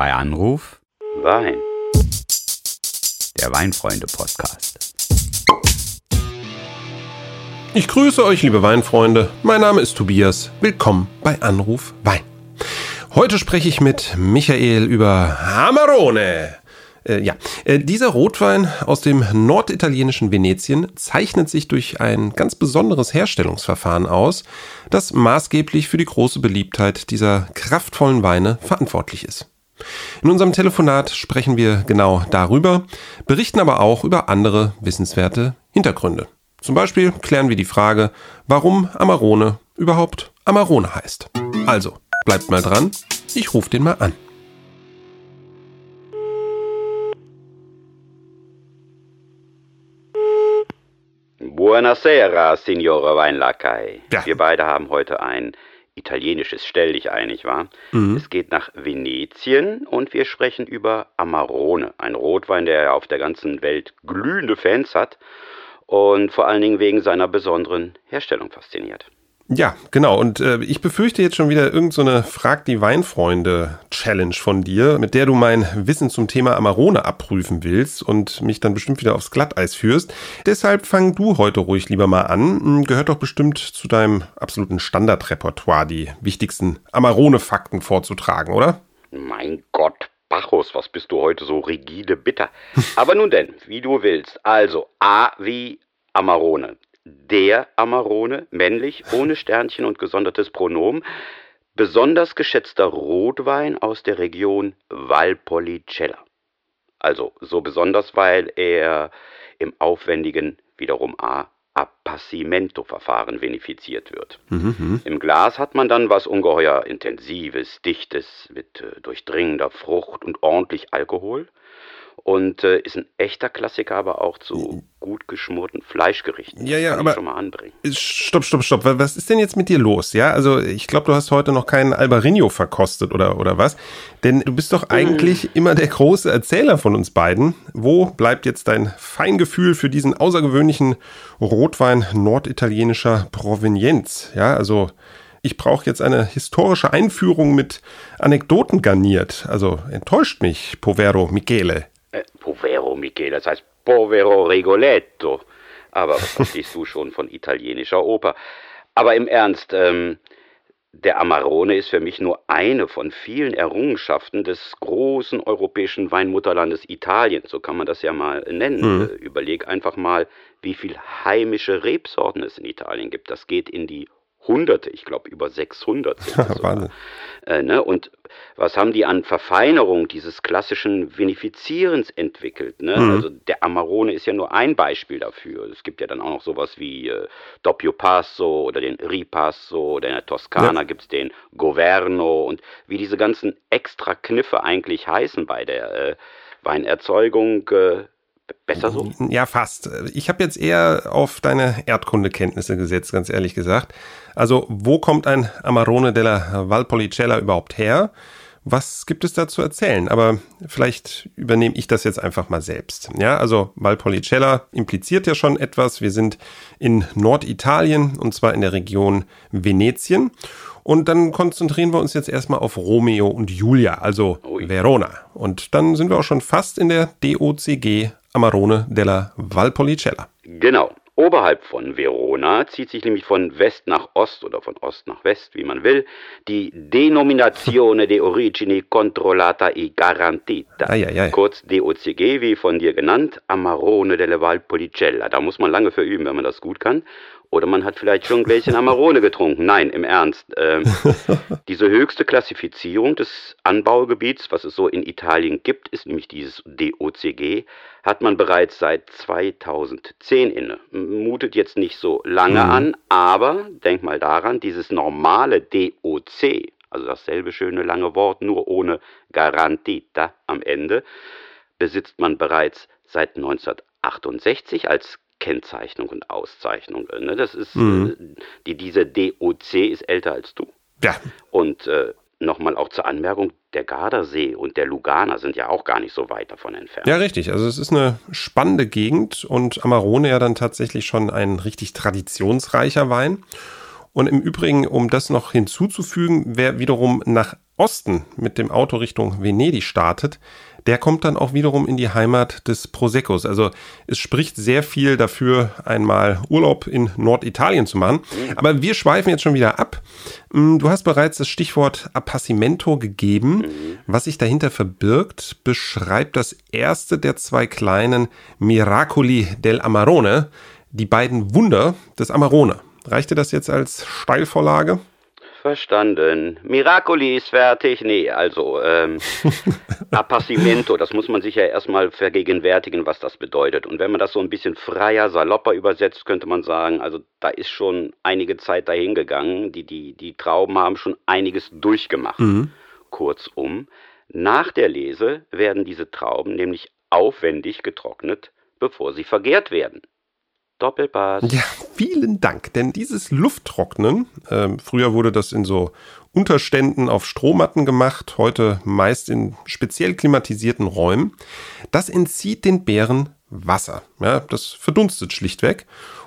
Bei Anruf Wein. der Weinfreunde-Podcast. Ich grüße euch, liebe Weinfreunde. Mein Name ist Tobias. Willkommen bei Anruf Wein. Heute spreche ich mit Michael über Amarone. Äh, ja, äh, dieser Rotwein aus dem norditalienischen Venetien zeichnet sich durch ein ganz besonderes Herstellungsverfahren aus, das maßgeblich für die große Beliebtheit dieser kraftvollen Weine verantwortlich ist. In unserem Telefonat sprechen wir genau darüber, berichten aber auch über andere wissenswerte Hintergründe. Zum Beispiel klären wir die Frage, warum Amarone überhaupt Amarone heißt. Also, bleibt mal dran, ich rufe den mal an. Buonasera, Signore Weinlakai. Ja. Wir beide haben heute ein italienisches Stell dich ein, nicht wahr? Mhm. Es geht nach Venetien und wir sprechen über Amarone, ein Rotwein, der ja auf der ganzen Welt glühende Fans hat und vor allen Dingen wegen seiner besonderen Herstellung fasziniert. Ja, genau. Und äh, ich befürchte jetzt schon wieder irgendeine so Frag die Weinfreunde-Challenge von dir, mit der du mein Wissen zum Thema Amarone abprüfen willst und mich dann bestimmt wieder aufs Glatteis führst. Deshalb fang du heute ruhig lieber mal an. Hm, Gehört doch bestimmt zu deinem absoluten Standardrepertoire, die wichtigsten Amarone-Fakten vorzutragen, oder? Mein Gott, Bacchus, was bist du heute so rigide bitter. Aber nun denn, wie du willst. Also A wie Amarone. Der Amarone, männlich, ohne Sternchen und gesondertes Pronomen. Besonders geschätzter Rotwein aus der Region Valpolicella. Also so besonders, weil er im aufwendigen, wiederum A, Appassimento-Verfahren vinifiziert wird. Im Glas hat man dann was ungeheuer Intensives, Dichtes, mit äh, durchdringender Frucht und ordentlich Alkohol. Und äh, ist ein echter Klassiker, aber auch zu gut geschmorten Fleischgerichten. Ja, ja, aber- ich schon mal anbringen. Stopp, stopp, stopp. Wa- Was ist denn jetzt mit dir los? Ja, also ich glaube, du hast heute noch keinen Albarino verkostet oder, oder was? Denn du bist doch eigentlich immer der große Erzähler von uns beiden. Wo bleibt jetzt dein Feingefühl für diesen außergewöhnlichen Rotwein norditalienischer Provenienz? Ja, also ich brauche jetzt eine historische Einführung mit Anekdoten garniert. Also enttäuscht mich, Povero Michele. Äh, povero, Michele, das heißt povero Rigoletto. Aber was verstehst du schon von italienischer Oper? Aber im Ernst, ähm, der Amarone ist für mich nur eine von vielen Errungenschaften des großen europäischen Weinmutterlandes Italien. So kann man das ja mal nennen. Äh, Überleg einfach mal, wie viel heimische Rebsorten es in Italien gibt. Das geht in die Hunderte, ich glaube über 600 sind es. Wahnsinn. Äh, ne? Und was haben die an Verfeinerung dieses klassischen Vinifizierens entwickelt? Ne? Also der Amarone ist ja nur ein Beispiel dafür. Es gibt ja dann auch noch sowas wie äh, Doppio Passo oder den Ripasso oder in der Toskana Ja. gibt's den Governo und wie diese ganzen extra Kniffe eigentlich heißen bei der äh, Weinerzeugung. Äh, besser so? Ja, fast. Ich habe jetzt eher auf deine Erdkundekenntnisse gesetzt, ganz ehrlich gesagt. Also, wo kommt ein Amarone della Valpolicella überhaupt her? Was gibt es da zu erzählen? Aber vielleicht übernehme ich das jetzt einfach mal selbst. Ja, also Valpolicella impliziert ja schon etwas. Wir sind in Norditalien und zwar in der Region Venetien. Und dann konzentrieren wir uns jetzt erstmal auf Romeo und Julia, also. Verona. Und dann sind wir auch schon fast in der DOCG Amarone della Valpolicella. Genau. Oberhalb von Verona zieht sich nämlich von West nach Ost oder von Ost nach West, wie man will, die Denominazione de Origine Controllata e Garantita. Ei, ei, ei. Kurz DOCG, wie von dir genannt, Amarone delle Valpolicella. Da muss man lange für üben, wenn man das gut kann. Oder man hat vielleicht schon ein Gläschen Amarone getrunken. Nein, im Ernst. Ähm, diese höchste Klassifizierung des Anbaugebiets, was es so in Italien gibt, ist nämlich dieses DOCG, hat man bereits seit 2010 inne. Mutet jetzt nicht so lange an, aber denk mal daran, dieses normale DOC, also dasselbe schöne lange Wort, nur ohne Garantita am Ende, besitzt man bereits seit 1968 als Kennzeichnung und Auszeichnung. äh, Ne? Das ist, äh, die, diese DOC ist älter als du. Ja, Und äh, nochmal auch zur Anmerkung, der Gardasee und der Lugana sind ja auch gar nicht so weit davon entfernt. ja, richtig. Also es ist eine spannende Gegend und Amarone ja dann tatsächlich schon ein richtig traditionsreicher Wein. Und im Übrigen, um das noch hinzuzufügen, wer wiederum nach Osten mit dem Auto Richtung Venedig startet, der kommt dann auch wiederum in die Heimat des Proseccos. Also es spricht sehr viel dafür, einmal Urlaub in Norditalien zu machen. Aber wir schweifen jetzt schon wieder ab. Mm, du hast bereits das Stichwort Appassimento gegeben. Was sich dahinter verbirgt, beschreibt das erste der zwei kleinen Miracoli del Amarone, die beiden Wunder des Amarone. Reicht dir das jetzt als Steilvorlage? Verstanden. Miracoli ist fertig. Nee, also ähm, Appassimento, das muss man sich ja erstmal vergegenwärtigen, was das bedeutet. Und wenn man das so ein bisschen freier, salopper übersetzt, könnte man sagen, also da ist schon einige Zeit dahin gegangen. Die, die, die Trauben haben schon einiges durchgemacht. Mhm. Kurzum, nach der Lese werden diese Trauben nämlich aufwendig getrocknet, bevor sie vergehrt werden. Doppelpass. Ja, vielen Dank. Denn dieses Lufttrocknen, ähm, früher wurde das in so Unterständen auf Strohmatten gemacht, heute meist in speziell klimatisierten Räumen, das entzieht den Beeren Wasser. Ja, das verdunstet schlichtweg.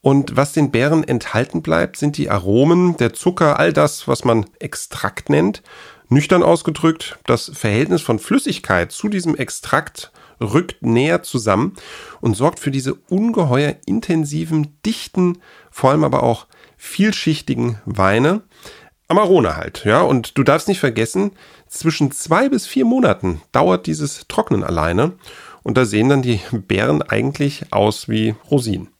Und was den Beeren enthalten bleibt, sind die Aromen, der Zucker, all das, was man Extrakt nennt. Nüchtern ausgedrückt, das Verhältnis von Flüssigkeit zu diesem Extrakt rückt näher zusammen und sorgt für diese ungeheuer intensiven, dichten, vor allem aber auch vielschichtigen Weine. Amarone halt, ja. Und du darfst nicht vergessen, zwischen zwei bis vier Monaten dauert dieses Trocknen alleine. Und da sehen dann die Beeren eigentlich aus wie Rosinen.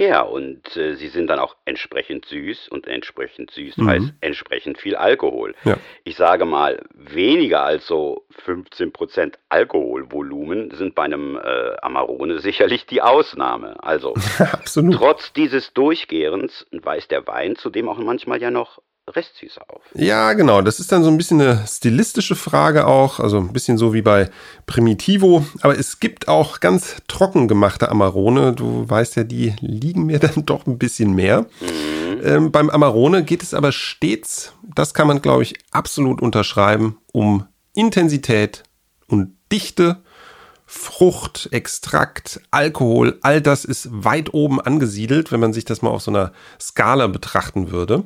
Ja, und äh, sie sind dann auch entsprechend süß und entsprechend süß Mhm. heißt entsprechend viel Alkohol. Ja. Ich sage mal, weniger als so 15% Alkoholvolumen sind bei einem äh, Amarone sicherlich die Ausnahme. Also trotz dieses Durchgärens weist der Wein zudem auch manchmal ja noch Restsüße auf. Ja, genau. Das ist dann so ein bisschen eine stilistische Frage auch. Also ein bisschen so wie bei Primitivo. Aber es gibt auch ganz trocken gemachte Amarone. Du weißt ja, die liegen mir dann doch ein bisschen mehr. Ähm, beim Amarone geht es aber stets, das kann man glaube ich absolut unterschreiben, um Intensität und Dichte. Frucht, Extrakt, Alkohol, all das ist weit oben angesiedelt, wenn man sich das mal auf so einer Skala betrachten würde.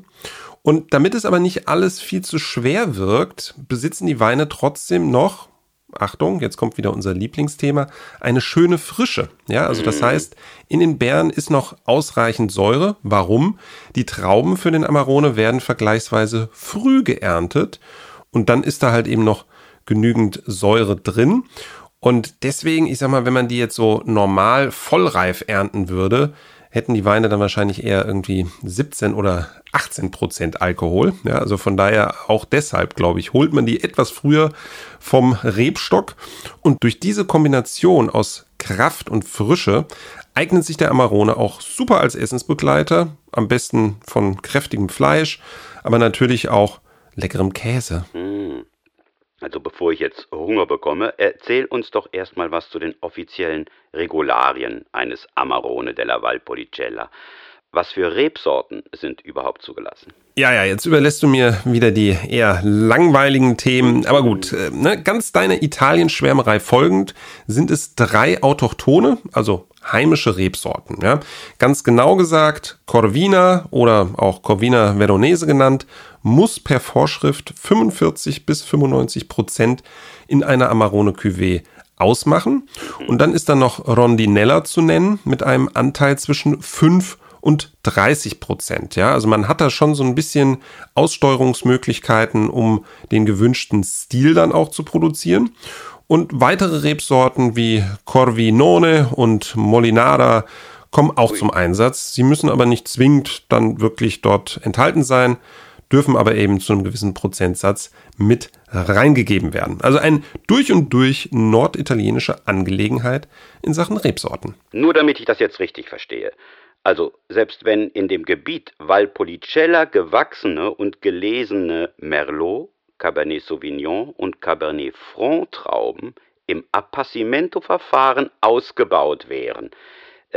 Und damit es aber nicht alles viel zu schwer wirkt, besitzen die Weine trotzdem noch, Achtung, jetzt kommt wieder unser Lieblingsthema, eine schöne Frische. Ja, also das heißt, in den Beeren ist noch ausreichend Säure. Warum? Die Trauben für den Amarone werden vergleichsweise früh geerntet und dann ist da halt eben noch genügend Säure drin. Und deswegen, ich sag mal, wenn man die jetzt so normal vollreif ernten würde, hätten die Weine dann wahrscheinlich eher irgendwie 17 oder 18 Prozent Alkohol. Ja, also von daher auch deshalb, glaube ich, holt man die etwas früher vom Rebstock. Und durch diese Kombination aus Kraft und Frische eignet sich der Amarone auch super als Essensbegleiter. Am besten von kräftigem Fleisch, aber natürlich auch leckerem Käse. Hm. Also bevor ich jetzt Hunger bekomme, erzähl uns doch erstmal was zu den offiziellen Regularien eines Amarone della Valpolicella. Was für Rebsorten sind überhaupt zugelassen? Ja, ja, jetzt überlässt du mir wieder die eher langweiligen Themen. Aber gut, äh, ne, ganz deiner Italien-Schwärmerei folgend sind es drei autochtone, also heimische Rebsorten. Ja. Ganz genau gesagt, Corvina oder auch Corvina Veronese genannt, muss per Vorschrift 45 bis 95 Prozent in einer Amarone Cuvée ausmachen. Und dann ist da noch Rondinella zu nennen mit einem Anteil zwischen 5 und 30 Prozent. Ja, also man hat da schon so ein bisschen Aussteuerungsmöglichkeiten, um den gewünschten Stil dann auch zu produzieren. Und weitere Rebsorten wie Corvinone und Molinara kommen auch zum Einsatz. Sie müssen aber nicht zwingend dann wirklich dort enthalten sein, dürfen aber eben zu einem gewissen Prozentsatz mit reingegeben werden. Also eine durch und durch norditalienische Angelegenheit in Sachen Rebsorten. Nur damit ich das jetzt richtig verstehe. Also, selbst wenn in dem Gebiet Valpolicella gewachsene und gelesene Merlot, Cabernet Sauvignon und Cabernet Franc Trauben im Appassimento-Verfahren ausgebaut wären,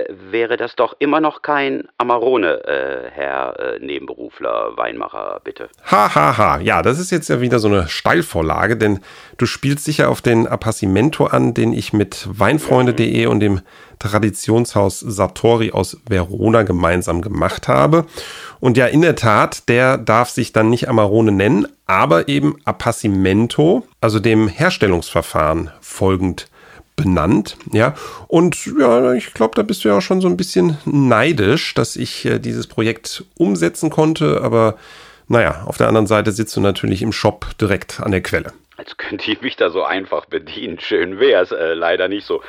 wäre das doch immer noch kein Amarone, äh, Herr äh, Nebenberufler Weinmacher, bitte. Ha, ha, ha. Ja, das ist jetzt ja wieder so eine Steilvorlage, denn du spielst sicher auf den Appassimento an, den ich mit weinfreunde.de und dem Traditionshaus Sartori aus Verona gemeinsam gemacht habe. Und ja, in der Tat, der darf sich dann nicht Amarone nennen, aber eben Appassimento, also dem Herstellungsverfahren folgend benannt, ja. Und ja, ich glaube, da bist du ja auch schon so ein bisschen neidisch, dass ich äh, dieses Projekt umsetzen konnte, aber naja, auf der anderen Seite sitzt du natürlich im Shop direkt an der Quelle. Als könnte ich mich da so einfach bedienen. Schön wär's, äh, leider nicht so.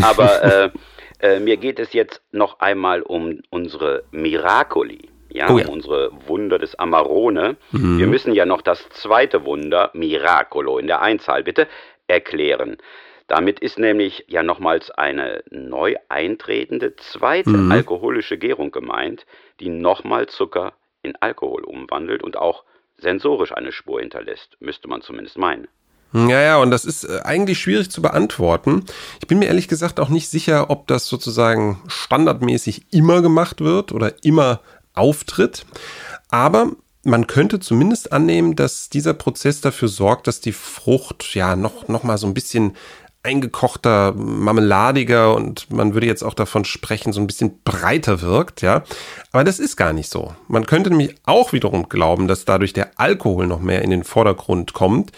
Aber äh, äh, mir geht es jetzt noch einmal um unsere Miracoli. Ja, Oh ja. um unsere Wunder des Amarone. Wir müssen ja noch das zweite Wunder, Miracolo, in der Einzahl bitte, erklären. Damit ist nämlich ja nochmals eine neu eintretende zweite alkoholische Gärung gemeint, die nochmal Zucker in Alkohol umwandelt und auch sensorisch eine Spur hinterlässt, müsste man zumindest meinen. Ja, ja, und das ist äh, eigentlich schwierig zu beantworten. Ich bin mir ehrlich gesagt auch nicht sicher, ob das sozusagen standardmäßig immer gemacht wird oder immer auftritt. Aber man könnte zumindest annehmen, dass dieser Prozess dafür sorgt, dass die Frucht ja noch, noch mal so ein bisschen eingekochter, marmeladiger und man würde jetzt auch davon sprechen, so ein bisschen breiter wirkt, ja. Aber das ist gar nicht so. Man könnte nämlich auch wiederum glauben, dass dadurch der Alkohol noch mehr in den Vordergrund kommt,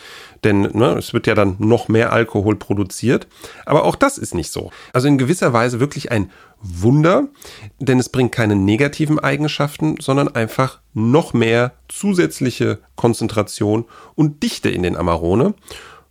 denn ne, es wird ja dann noch mehr Alkohol produziert. Aber auch das ist nicht so. Also in gewisser Weise wirklich ein Wunder, denn es bringt keine negativen Eigenschaften, sondern einfach noch mehr zusätzliche Konzentration und Dichte in den Amarone.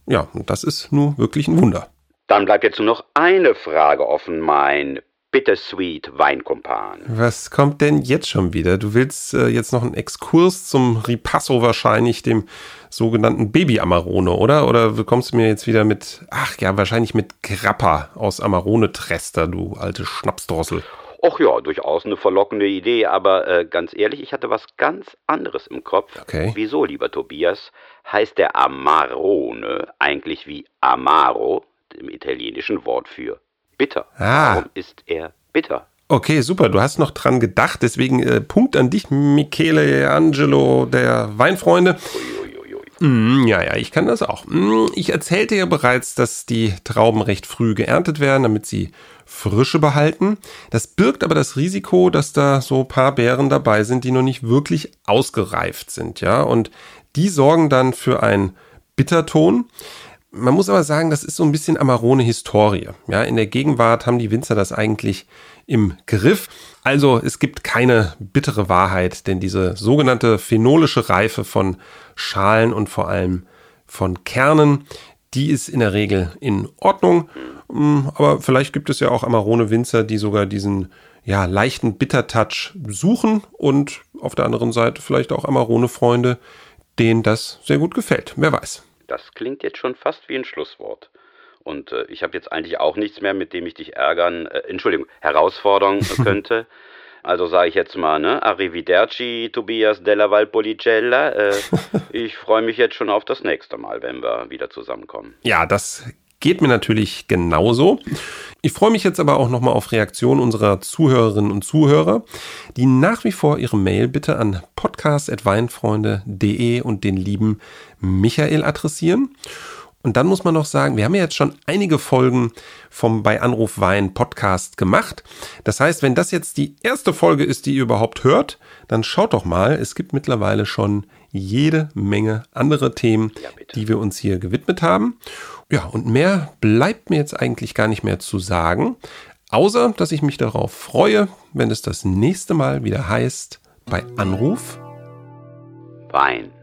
Ja, und das ist nur wirklich ein Wunder. Dann bleibt jetzt nur noch eine Frage offen, mein Bittersweet Weinkumpan. Was kommt denn jetzt schon wieder? Du willst äh, jetzt noch einen Exkurs zum Ripasso wahrscheinlich, dem sogenannten Baby Amarone, oder? Oder kommst du mir jetzt wieder mit, ach ja, wahrscheinlich mit Grappa aus Amarone Trester, du alte Schnapsdrossel. Och ja, durchaus eine verlockende Idee, aber äh, ganz ehrlich, ich hatte was ganz anderes im Kopf. Okay. Wieso, lieber Tobias, heißt der Amarone eigentlich wie Amaro, dem italienischen Wort für bitter? Ah. Warum ist er bitter? Okay, super, du hast noch dran gedacht, deswegen äh, Punkt an dich, Michele Angelo der Weinfreunde. Uiuiui. Mm, ja, ja, ich kann das auch. Mm, Ich erzählte ja bereits, dass die Trauben recht früh geerntet werden, damit sie Frische behalten. Das birgt aber das Risiko, dass da so ein paar Beeren dabei sind, die noch nicht wirklich ausgereift sind, ja. Und die sorgen dann für einen Bitterton. Man muss aber sagen, das ist so ein bisschen Amarone-Historie. Ja, in der Gegenwart haben die Winzer das eigentlich im Griff. Also es gibt keine bittere Wahrheit, denn diese sogenannte phenolische Reife von Schalen und vor allem von Kernen, die ist in der Regel in Ordnung. Mm, Aber vielleicht gibt es ja auch Amarone-Winzer, die sogar diesen ja, leichten Bittertouch suchen und auf der anderen Seite vielleicht auch Amarone-Freunde, denen das sehr gut gefällt. Wer weiß. Das klingt jetzt schon fast wie ein Schlusswort. Und äh, ich habe jetzt eigentlich auch nichts mehr, mit dem ich dich ärgern, äh, Entschuldigung, herausfordern könnte. Also sage ich jetzt mal, ne? Arrivederci, Tobias della Valpolicella. Äh, ich freue mich jetzt schon auf das nächste Mal, wenn wir wieder zusammenkommen. Ja, das geht mir natürlich genauso. Ich freue mich jetzt aber auch nochmal auf Reaktionen unserer Zuhörerinnen und Zuhörer, die nach wie vor ihre Mail bitte an podcast.weinfreunde.de und den lieben Michael adressieren. Und dann muss man noch sagen, wir haben ja jetzt schon einige Folgen vom bei Anruf Wein Podcast gemacht. Das heißt, wenn das jetzt die erste Folge ist, die ihr überhaupt hört, dann schaut doch mal, es gibt mittlerweile schon jede Menge andere Themen, Ja, die wir uns hier gewidmet haben. Ja, und mehr bleibt mir jetzt eigentlich gar nicht mehr zu sagen, außer dass ich mich darauf freue, wenn es das nächste Mal wieder heißt bei Anruf Wein.